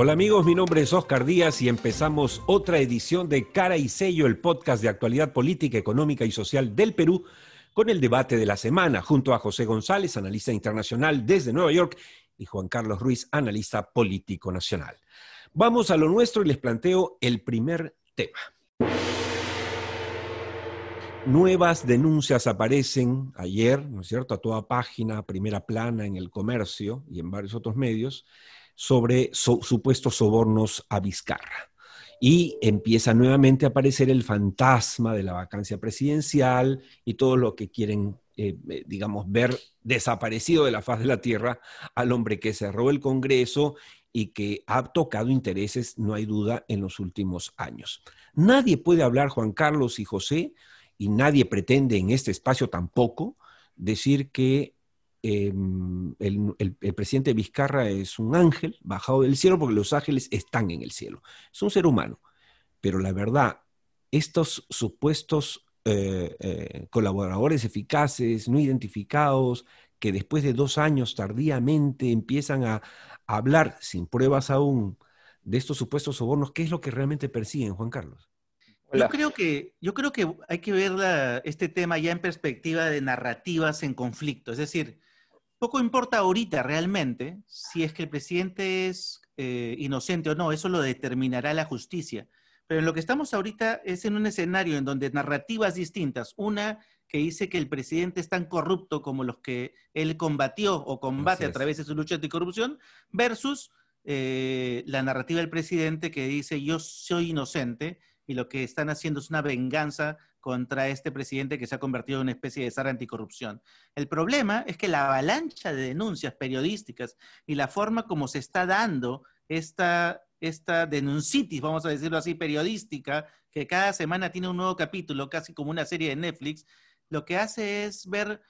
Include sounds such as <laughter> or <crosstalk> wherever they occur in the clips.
Hola amigos, mi nombre es Oscar Díaz y empezamos otra edición de Cara y Sello, el podcast de actualidad política, económica y social del Perú, con el debate de la semana, junto a José González, analista internacional desde Nueva York, y Juan Carlos Ruiz, analista político nacional. Vamos a lo nuestro y les planteo el primer tema. Nuevas denuncias aparecen ayer, ¿no es cierto?, a toda página, primera plana en el comercio y en varios otros medios, sobre supuestos sobornos a Vizcarra. Y empieza nuevamente a aparecer el fantasma de la vacancia presidencial y todo lo que quieren, eh, eh, digamos, ver desaparecido de la faz de la tierra al hombre que cerró el Congreso y que ha tocado intereses, no hay duda, en los últimos años. Nadie puede hablar, Juan Carlos y José, y nadie pretende en este espacio tampoco decir que Em, el, presidente Vizcarra es un ángel bajado del cielo porque los ángeles están en el cielo. Es un ser humano. Pero la verdad, estos supuestos eh, eh, colaboradores eficaces, no identificados, que después de dos años tardíamente empiezan a, hablar sin pruebas aún de estos supuestos sobornos, ¿qué es lo que realmente persiguen, Juan Carlos? Yo creo, que, yo creo que hay que ver este tema ya en perspectiva de narrativas en conflicto. Es decir, poco importa ahorita realmente si es que el presidente es eh, inocente o no, eso lo determinará la justicia. Pero en lo que estamos ahorita es en un escenario en donde narrativas distintas, una que dice que el presidente es tan corrupto como los que él combatió o combate a través de su lucha anticorrupción, versus eh, la narrativa del presidente que dice yo soy inocente y lo que están haciendo es una venganza contra este presidente que se ha convertido en una especie de zar anticorrupción. El problema es que la avalancha de denuncias periodísticas y la forma como se está dando esta, esta denuncitis, vamos a decirlo así, periodística, que cada semana tiene un nuevo capítulo, casi como una serie de Netflix, lo que hace es ver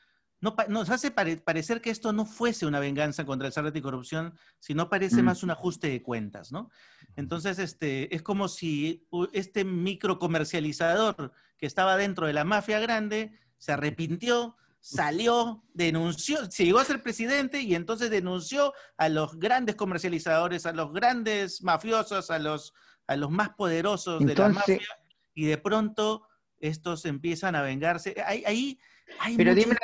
no, nos hace parecer que esto no fuese una venganza contra el SAR corrupción, sino parece mm. más un ajuste de cuentas, ¿no? Entonces, este, es como si este micro comercializador que estaba dentro de la mafia grande se arrepintió, salió, denunció, se llegó a ser presidente y entonces denunció a los grandes comercializadores, a los grandes mafiosos, a los, a los más poderosos de la mafia, y de pronto estos empiezan a vengarse. Ahí, pero dime,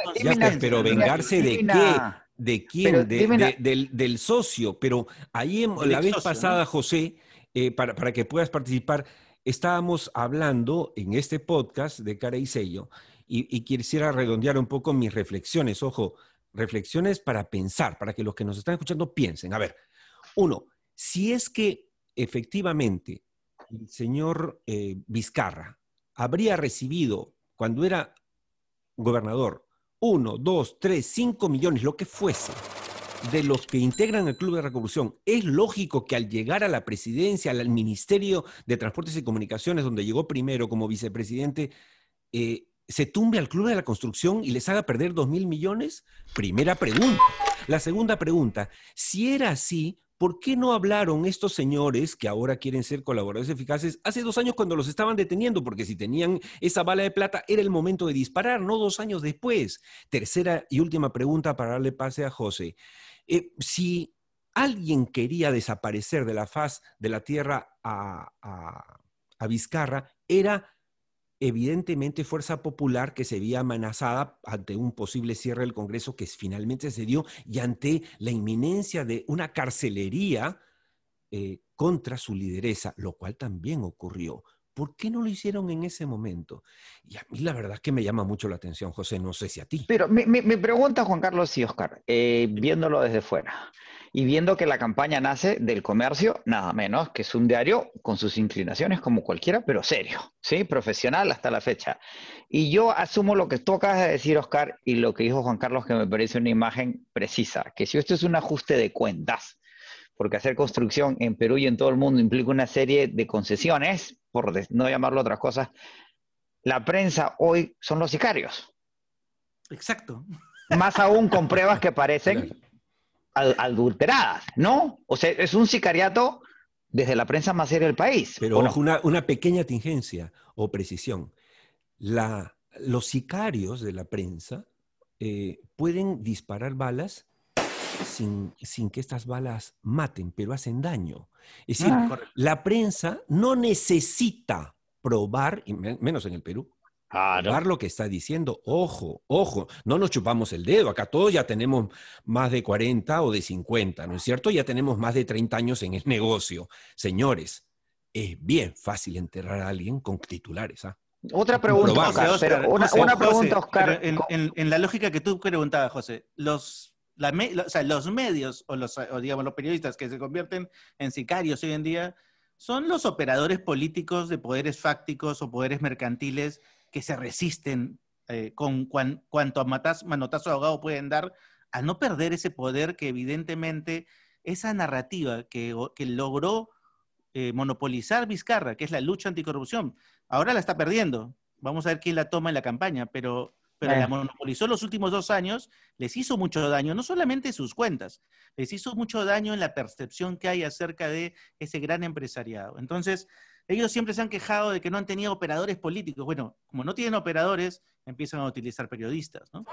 pero vengarse de qué? ¿De quién? del, socio. Pero ahí la vez pasada, José, eh, para, para, que puedas participar, estábamos hablando en este podcast de cara y sello y, quisiera redondear un poco mis reflexiones. Ojo, reflexiones para pensar, para que los que nos están escuchando piensen. A ver, uno, si es que efectivamente el señor eh, Vizcarra habría recibido cuando era gobernador, uno, dos, tres, cinco millones, lo que fuese, de los que integran el Club de Reconstrucción, es lógico que al llegar a la presidencia, al Ministerio de Transportes y Comunicaciones, donde llegó primero como vicepresidente, eh, se tumbe al Club de la Construcción y les haga perder dos mil millones? Primera pregunta. La segunda pregunta, si era así, ¿por qué no hablaron estos señores que ahora quieren ser colaboradores eficaces hace dos años cuando los estaban deteniendo? Porque si tenían esa bala de plata, era el momento de disparar, no dos años después. Tercera y última pregunta para darle pase a José. Eh, si alguien quería desaparecer de la faz de la tierra a, a Vizcarra, era evidentemente Fuerza Popular que se veía amenazada ante un posible cierre del Congreso que finalmente se dio y ante la inminencia de una carcelería eh, contra su lideresa, lo cual también ocurrió. ¿Por qué no lo hicieron en ese momento? Y a mí la verdad es que me llama mucho la atención, José, no sé si a ti. Pero mi, pregunta, Juan Carlos y Oscar, eh, viéndolo desde fuera y viendo que la campaña nace del comercio, nada menos que es un diario con sus inclinaciones como cualquiera, pero serio, ¿sí? Profesional hasta la fecha. Y yo asumo lo que tú acabas de decir, Oscar, y lo que dijo Juan Carlos, que me parece una imagen precisa, que si esto es un ajuste de cuentas, porque hacer construcción en Perú y en todo el mundo implica una serie de concesiones, por no llamarlo otras cosas, la prensa hoy son los sicarios. Exacto. Más aún con pruebas que parecen adulteradas, ¿no? O sea, es un sicariato desde la prensa más seria del país. Pero una, pequeña tingencia o precisión. los sicarios de la prensa eh, pueden disparar balas sin, sin que estas balas maten, pero hacen daño. Es decir, ah. la prensa no necesita probar, y menos en el Perú, probar lo que está diciendo. Ojo, ojo, no nos chupamos el dedo. Acá todos ya tenemos más de 40 o de 50, ¿no es cierto? Ya tenemos más de 30 años en el negocio. Señores, es bien fácil enterrar a alguien con titulares. ¿ah? Otra pregunta, Oscar, una, pregunta, Oscar. En, la lógica que tú preguntabas, José, los, los medios o los, digamos, los periodistas que se convierten en sicarios hoy en día son los operadores políticos de poderes fácticos o poderes mercantiles que se resisten eh, con cuanto manotazo ahogado pueden dar a no perder ese poder que evidentemente esa narrativa que, que logró eh, monopolizar Vizcarra, que es la lucha anticorrupción, ahora la está perdiendo. Vamos a ver quién la toma en la campaña, pero, pero la monopolizó los últimos dos años, les hizo mucho daño, no solamente sus cuentas, les hizo mucho daño en la percepción que hay acerca de ese gran empresariado. Entonces, ellos siempre se han quejado de que no han tenido operadores políticos. Bueno, como no tienen operadores, empiezan a utilizar periodistas, ¿no?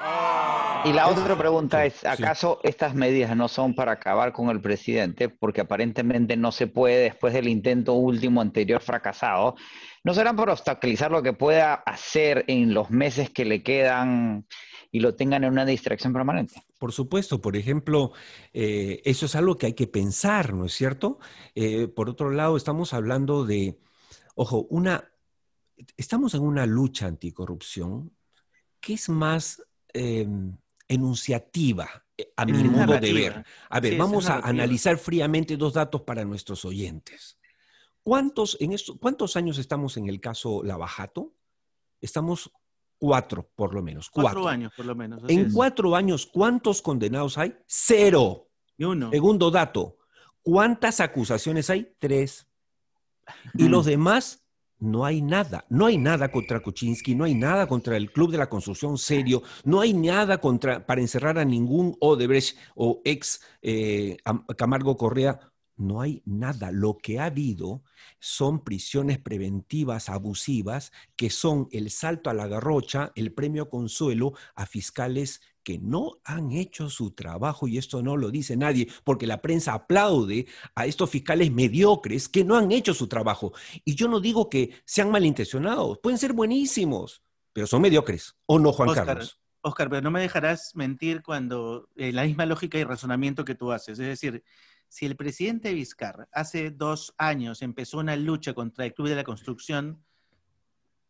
Y la otra pregunta es, ¿acaso estas medidas no son para acabar con el presidente? Porque aparentemente no se puede, después del intento último anterior fracasado, ¿no serán para obstaculizar lo que pueda hacer en los meses que le quedan y lo tengan en una distracción permanente? Por supuesto, por ejemplo, eh, eso es algo que hay que pensar, ¿no es cierto? Eh, por otro lado, estamos hablando de, ojo, una, estamos en una lucha anticorrupción que es más em, enunciativa, eh, a mi modo de ver. A ver, vamos a analizar fríamente dos datos para nuestros oyentes. ¿Cuántos, en esto, ¿Cuántos años estamos en el caso Lavajato? Estamos Cuatro, por lo menos. Cuatro, años, por lo menos. En cuatro años, ¿cuántos condenados hay? Cero. Y uno. Segundo dato, ¿cuántas acusaciones hay? Tres. Y los demás, no hay nada. No hay nada contra Kuczynski, no hay nada contra el Club de la Construcción serio, no hay nada contra, para encerrar a ningún Odebrecht o ex eh, Camargo Correa no hay nada. Lo que ha habido son prisiones preventivas abusivas que son el salto a la garrocha, el premio consuelo a fiscales que no han hecho su trabajo y esto no lo dice nadie, porque la prensa aplaude a estos fiscales mediocres que no han hecho su trabajo. Y yo no digo que sean malintencionados, pueden ser buenísimos, pero son mediocres, ¿o no, Juan Carlos? Oscar, pero no me dejarás mentir cuando eh, la misma lógica y razonamiento que tú haces, es decir, si el presidente Vizcarra hace dos años empezó una lucha contra el Club de la Construcción,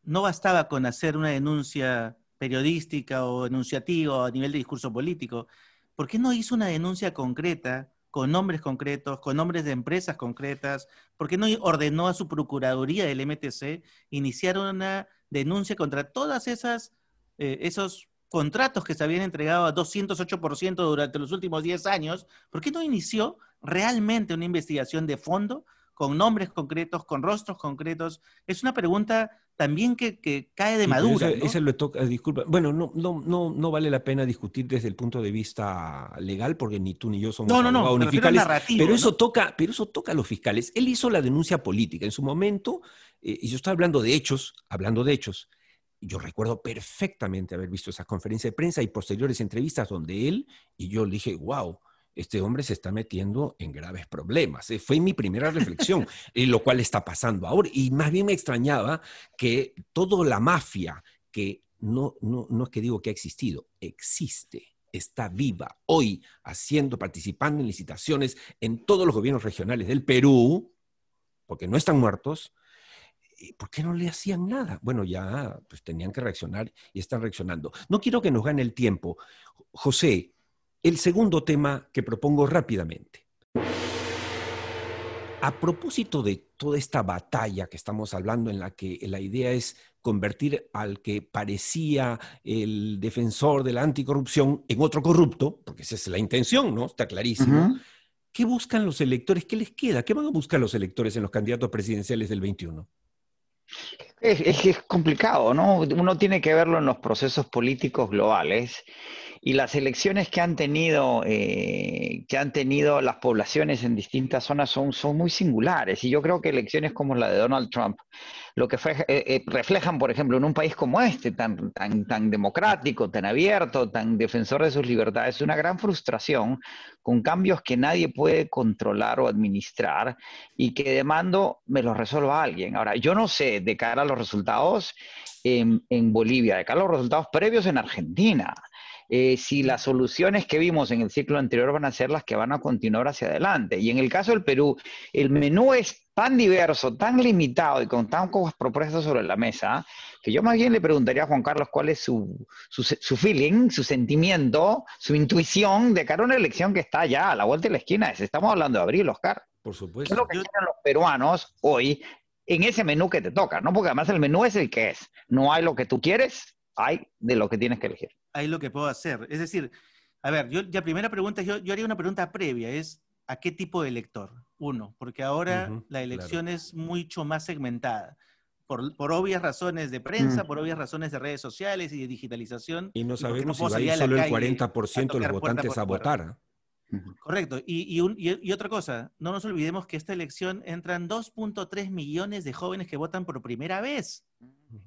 no bastaba con hacer una denuncia periodística o enunciativa a nivel de discurso político. ¿Por qué no hizo una denuncia concreta, con nombres concretos, con nombres de empresas concretas? ¿Por qué no ordenó a su Procuraduría del MTC iniciar una denuncia contra todas esas, eh, esos contratos que se habían entregado a 208% durante los últimos 10 años? ¿Por qué no inició realmente una investigación de fondo con nombres concretos, con rostros concretos? Es una pregunta también que, cae de madura. Ese, lo toca, disculpa. Bueno, no, no, no, no vale la pena discutir desde el punto de vista legal, porque ni tú ni yo somos no, no, no, pero eso toca, pero eso toca a los fiscales. Él hizo la denuncia política en su momento, eh, y yo estoy hablando de hechos, hablando de hechos. Yo recuerdo perfectamente haber visto esa conferencia de prensa y posteriores entrevistas donde él y yo le dije, wow, este hombre se está metiendo en graves problemas. Eh, fue mi primera reflexión, <laughs> en lo cual está pasando ahora. Y más bien me extrañaba que toda la mafia, que no, no, no es que digo que ha existido, existe, está viva hoy, haciendo, participando en licitaciones en todos los gobiernos regionales del Perú, porque no están muertos. ¿Por qué no le hacían nada? Bueno, ya pues tenían que reaccionar y están reaccionando. No quiero que nos gane el tiempo. José, el segundo tema que propongo rápidamente. A propósito de toda esta batalla que estamos hablando en la que la idea es convertir al que parecía el defensor de la anticorrupción en otro corrupto, porque esa es la intención, ¿no? Está clarísimo. ¿Qué buscan los electores? ¿Qué les queda? ¿Qué van a buscar los electores en los candidatos presidenciales del 21? Es, es complicado, ¿no? Uno tiene que verlo en los procesos políticos globales Y las elecciones que han tenido, eh, que han tenido las poblaciones en distintas zonas son, son muy singulares. Y yo creo que elecciones como la de Donald Trump, lo que eh, eh, reflejan, por ejemplo, en un país como este, tan, tan, tan democrático, tan abierto, tan defensor de sus libertades, una gran frustración con cambios que nadie puede controlar o administrar y que de mando me los resuelva alguien. Ahora, yo no sé de cara a los resultados en, en Bolivia, de cara a los resultados previos en Argentina. Eh, si las soluciones que vimos en el ciclo anterior van a ser las que van a continuar hacia adelante. Y en el caso del Perú, el menú es tan diverso, tan limitado y con tan pocas propuestas sobre la mesa, que yo más bien le preguntaría a Juan Carlos cuál es su, su, feeling, su sentimiento, su intuición de cara a una elección que está ya a la vuelta de la esquina. Estamos hablando de abril, Oscar. Por supuesto. ¿Qué es lo que quieren los peruanos hoy en ese menú que te toca? ¿no? Porque además el menú es el que es. No hay lo que tú quieres, hay de lo que tienes que elegir hay lo que puedo hacer. Es decir, a ver, yo, la primera pregunta, yo, yo haría una pregunta previa, es ¿a qué tipo de elector? Uno, porque ahora la elección es mucho más segmentada. Por, por, obvias razones de prensa, mm. por obvias razones de redes sociales y de digitalización. Y no sabemos si va a ir solo el 40% de los votantes a votar. Correcto. Y, y, otra cosa, no nos olvidemos que esta elección entran 2.3 millones de jóvenes que votan por primera vez,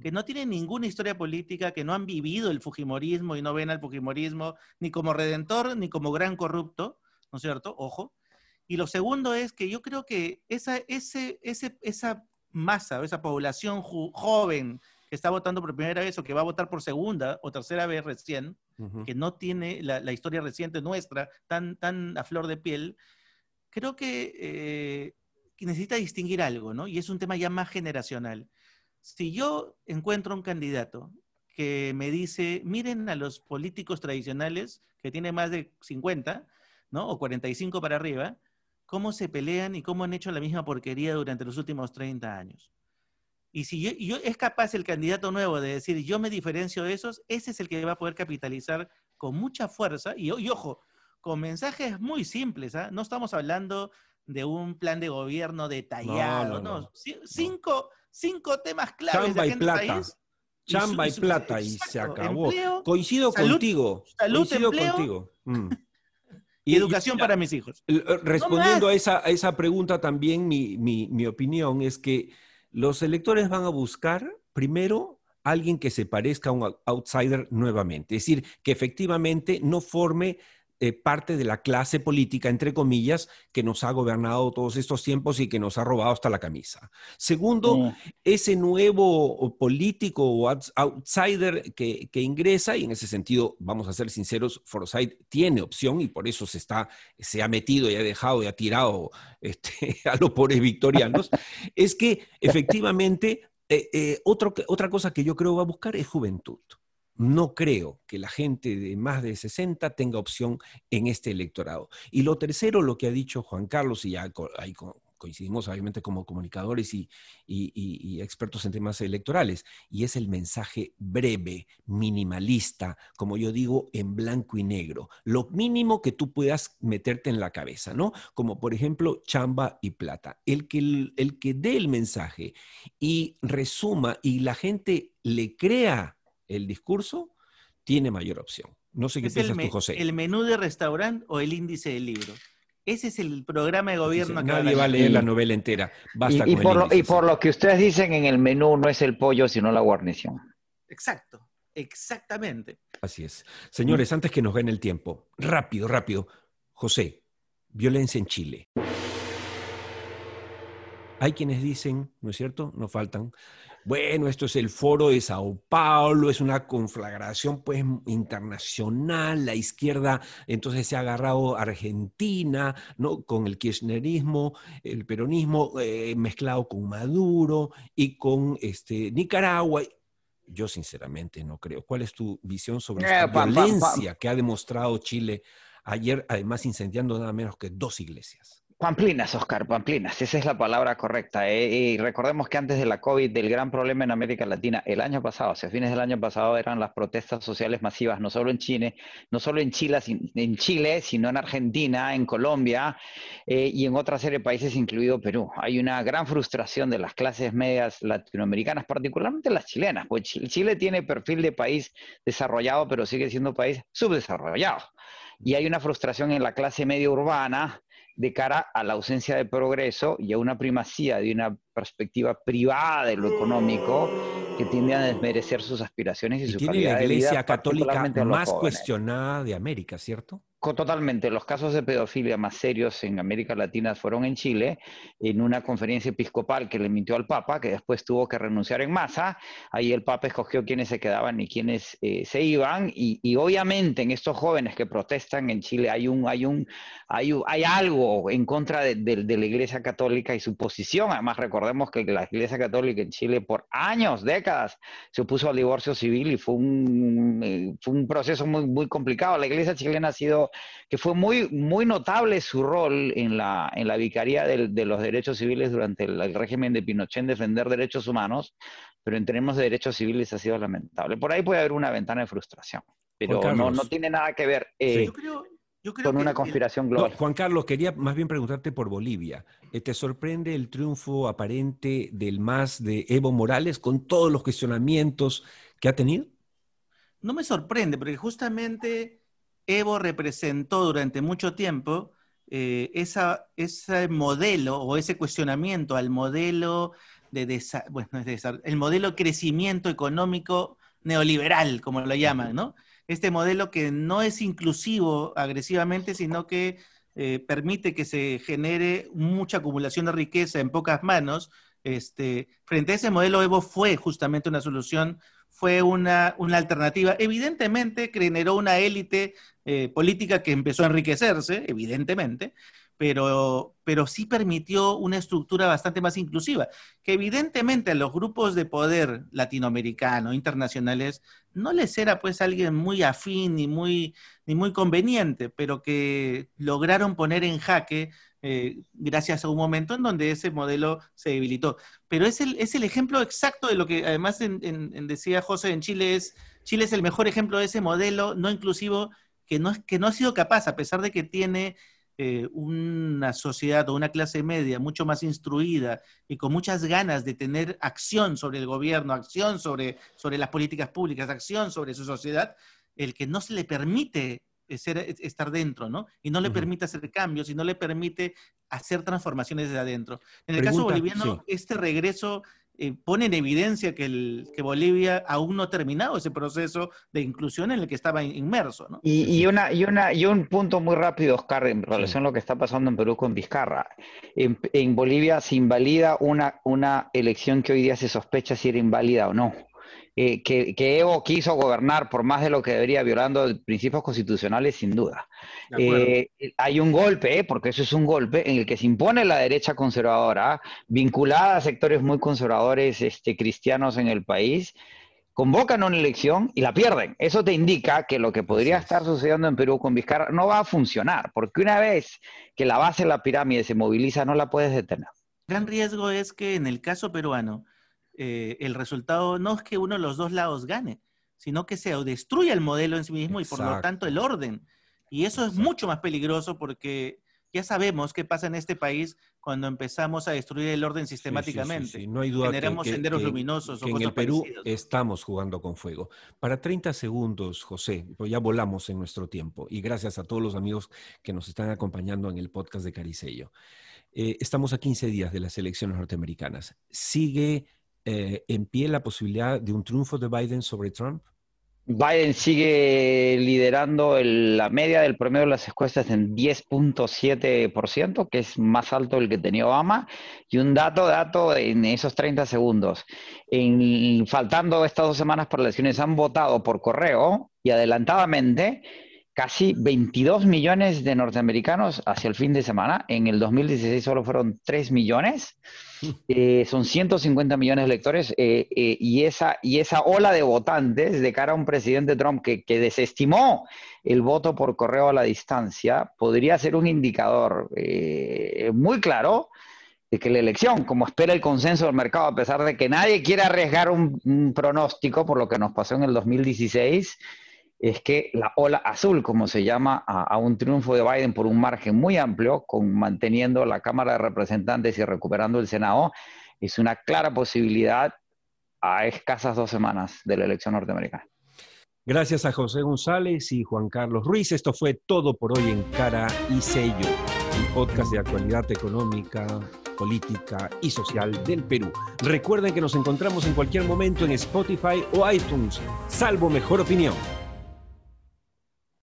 que no tienen ninguna historia política, que no han vivido el Fujimorismo y no ven al Fujimorismo ni como redentor ni como gran corrupto, ¿no es cierto? Ojo. Y lo segundo es que yo creo que esa, ese, ese, esa masa, esa población joven que está votando por primera vez o que va a votar por segunda o tercera vez recién, que no tiene la, historia reciente nuestra tan, tan a flor de piel, creo eh, que, necesita distinguir algo, ¿no? Y es un tema ya más generacional. Si yo encuentro un candidato que me dice, miren a los políticos tradicionales que tienen más de 50, ¿no? O 45 para arriba, cómo se pelean y cómo han hecho la misma porquería durante los últimos 30 años. Y si yo, es capaz el candidato nuevo de decir, yo me diferencio de esos, ese es el que va a poder capitalizar con mucha fuerza. Y, ojo, con mensajes muy simples. ¿ah? No estamos hablando de un plan de gobierno detallado. No, cinco, cinco, temas claves Chamba de y plata. Chamba y, plata y se acabó. Coincido contigo. Salud, coincido contigo. <laughs> Mm. Y, educación para mis hijos. Respondiendo a esa, esa pregunta también, mi, mi opinión es que los electores van a buscar primero alguien que se parezca a un outsider nuevamente, es decir, que efectivamente no forme eh, parte de la clase política, entre comillas, que nos ha gobernado todos estos tiempos y que nos ha robado hasta la camisa. Segundo, mm. ese nuevo político o outsider que, ingresa, y en ese sentido, vamos a ser sinceros, Forsyth tiene opción y por eso se, está, se ha metido y ha dejado y ha tirado este, <laughs> a los pobres victorianos, es que efectivamente eh, eh, otra cosa que yo creo va a buscar es juventud. No creo que la gente de más de 60 tenga opción en este electorado. Y lo tercero, lo que ha dicho Juan Carlos, y ya coincidimos obviamente como comunicadores y, expertos en temas electorales, y es el mensaje breve, minimalista, como yo digo, en blanco y negro. Lo mínimo que tú puedas meterte en la cabeza, ¿no? Como por ejemplo chamba y plata. El que, el que dé el mensaje y resuma y la gente le crea el discurso, tiene mayor opción. No sé qué piensas tú, José. ¿El menú de restaurante o el índice del libro? Ese es el programa de gobierno que Nadie va a leer la novela entera. Basta y, por lo, y por lo que ustedes dicen en el menú no es el pollo, sino la guarnición. Exacto, exactamente. Así es. Señores, antes que nos gane el tiempo, rápido, rápido. José, violencia en Chile. Hay quienes dicen, ¿no es cierto? No faltan, bueno, esto es el foro de Sao Paulo, es una conflagración pues internacional, la izquierda entonces se ha agarrado a Argentina, ¿no? Con el kirchnerismo, el peronismo eh, mezclado con Maduro y con este, Nicaragua. Yo sinceramente no creo. ¿Cuál es tu visión sobre la eh, violencia que ha demostrado Chile ayer, además incendiando nada menos que dos iglesias? Pamplinas, Oscar, pamplinas, esa es la palabra correcta. Eh, y recordemos que antes de la COVID, del gran problema en América Latina, el año pasado, hacia fines del año pasado, eran las protestas sociales masivas, no solo en Chile, no solo en Chile, en Chile sino en Argentina, en Colombia eh, y en otra serie de países, incluido Perú. Hay una gran frustración de las clases medias latinoamericanas, particularmente las chilenas, pues Chile tiene perfil de país desarrollado, pero sigue siendo país subdesarrollado. Y hay una frustración en la clase media urbana de cara a la ausencia de progreso y a una primacía de una perspectiva privada de lo económico que tiende a desmerecer sus aspiraciones y, su tiene la Iglesia Católica más cuestionada de América, ¿cierto? Totalmente. Los casos de pedofilia más serios en América Latina fueron en Chile, en una conferencia episcopal que le mintió al Papa, que después tuvo que renunciar en masa. Ahí el Papa escogió quiénes se quedaban y quiénes eh, se iban. Y, obviamente en estos jóvenes que protestan en Chile hay un, hay un, hay, hay algo en contra de, la Iglesia Católica y su posición. Además, recordemos que la Iglesia Católica en Chile por años, décadas, se opuso al divorcio civil y fue un, eh, fue un proceso muy, muy complicado. La Iglesia chilena ha sido que fue muy, muy notable su rol en la, en la vicaría de los derechos civiles durante el, régimen de Pinochet en defender derechos humanos, pero en términos de derechos civiles ha sido lamentable. Por ahí puede haber una ventana de frustración, pero no, no, tiene nada que ver eh, con una conspiración global. Juan Carlos, quería más bien preguntarte por Bolivia. Eh, ¿Te sorprende el triunfo aparente del MAS de Evo Morales con todos los cuestionamientos que ha tenido? No me sorprende, porque justamente Evo representó durante mucho tiempo eh, ese modelo o ese cuestionamiento al modelo de, bueno, el modelo crecimiento económico neoliberal, como lo llaman, ¿no? Este modelo que no es inclusivo agresivamente, sino que eh, permite que se genere mucha acumulación de riqueza en pocas manos. Este, frente a ese modelo, Evo fue justamente una solución fue una, alternativa. Evidentemente generó una élite eh, política que empezó a enriquecerse, evidentemente, pero, pero sí permitió una estructura bastante más inclusiva, que evidentemente a los grupos de poder latinoamericanos, internacionales, no les era pues alguien muy afín ni muy, ni muy conveniente, pero que lograron poner en jaque eh, gracias a un momento en donde ese modelo se debilitó. Pero es el, es el ejemplo exacto de lo que además decía José en Chile es, Chile es el mejor ejemplo de ese modelo no inclusivo que no, que no ha sido capaz, a pesar de que tiene eh, una sociedad o una clase media mucho más instruida y con muchas ganas de tener acción sobre el gobierno, acción sobre, sobre las políticas públicas, acción sobre su sociedad, el que no se le permite estar dentro, ¿no? Y no le permite hacer cambios y no le permite hacer transformaciones desde adentro. En el caso boliviano, este regreso eh, pone en evidencia que, el, que Bolivia aún no ha terminado ese proceso de inclusión en el que estaba inmerso, ¿no? Y, una, y, una, y un punto muy rápido, Oscar, en relación a lo que está pasando en Perú con Vizcarra. En, en Bolivia se invalida una, una elección que hoy día se sospecha si era inválida o no. Eh, que, Evo quiso gobernar por más de lo que debería, violando principios constitucionales, sin duda. Eh, hay un golpe, eh, porque eso es un golpe, en el que se impone la derecha conservadora, vinculada a sectores muy conservadores este, cristianos en el país, convocan una elección y la pierden. Eso te indica que lo que podría estar sucediendo en Perú con Vizcarra no va a funcionar, porque una vez que la base de la pirámide se moviliza, no la puedes detener. El gran riesgo es que en el caso peruano, eh, el resultado no es que uno de los dos lados gane, sino que se destruya el modelo en sí mismo y por lo tanto el orden. Y eso es mucho más peligroso porque ya sabemos qué pasa en este país cuando empezamos a destruir el orden sistemáticamente. no hay duda Generamos senderos luminosos. en el Perú estamos jugando con fuego. Para 30 segundos, José, pues ya volamos en nuestro tiempo y gracias a todos los amigos que nos están acompañando en el podcast de Caricello. Eh, estamos a 15 días de las elecciones norteamericanas. ¿Sigue eh, en pie la posibilidad de un triunfo de Biden sobre Trump? Biden sigue liderando la media del promedio de las encuestas en 10.7%, que es más alto del que tenía Obama. Y un dato, dato en esos 30 segundos. En, faltando estas dos semanas por elecciones, han votado por correo y adelantadamente casi 22 millones de norteamericanos hacia el fin de semana. En el 2016 solo fueron 3 millones. <laughs> Eh, son 150 millones de electores eh, eh, y, esa, y esa ola de votantes de cara a un presidente Trump que, que, desestimó el voto por correo a la distancia podría ser un indicador muy claro de que la elección, como espera el consenso del mercado, a pesar de que nadie quiere arriesgar un, un pronóstico por lo que nos pasó en el 2016, es que la ola azul, como se llama, a, un triunfo de Biden por un margen muy amplio, con manteniendo la Cámara de Representantes y recuperando el Senado, es una clara posibilidad a escasas dos semanas de la elección norteamericana. Gracias a José González y Juan Carlos Ruiz. Esto fue todo por hoy en Cara y Sello, el podcast de actualidad económica, política y social del Perú. Recuerden que nos encontramos en cualquier momento en Spotify o iTunes, salvo mejor opinión.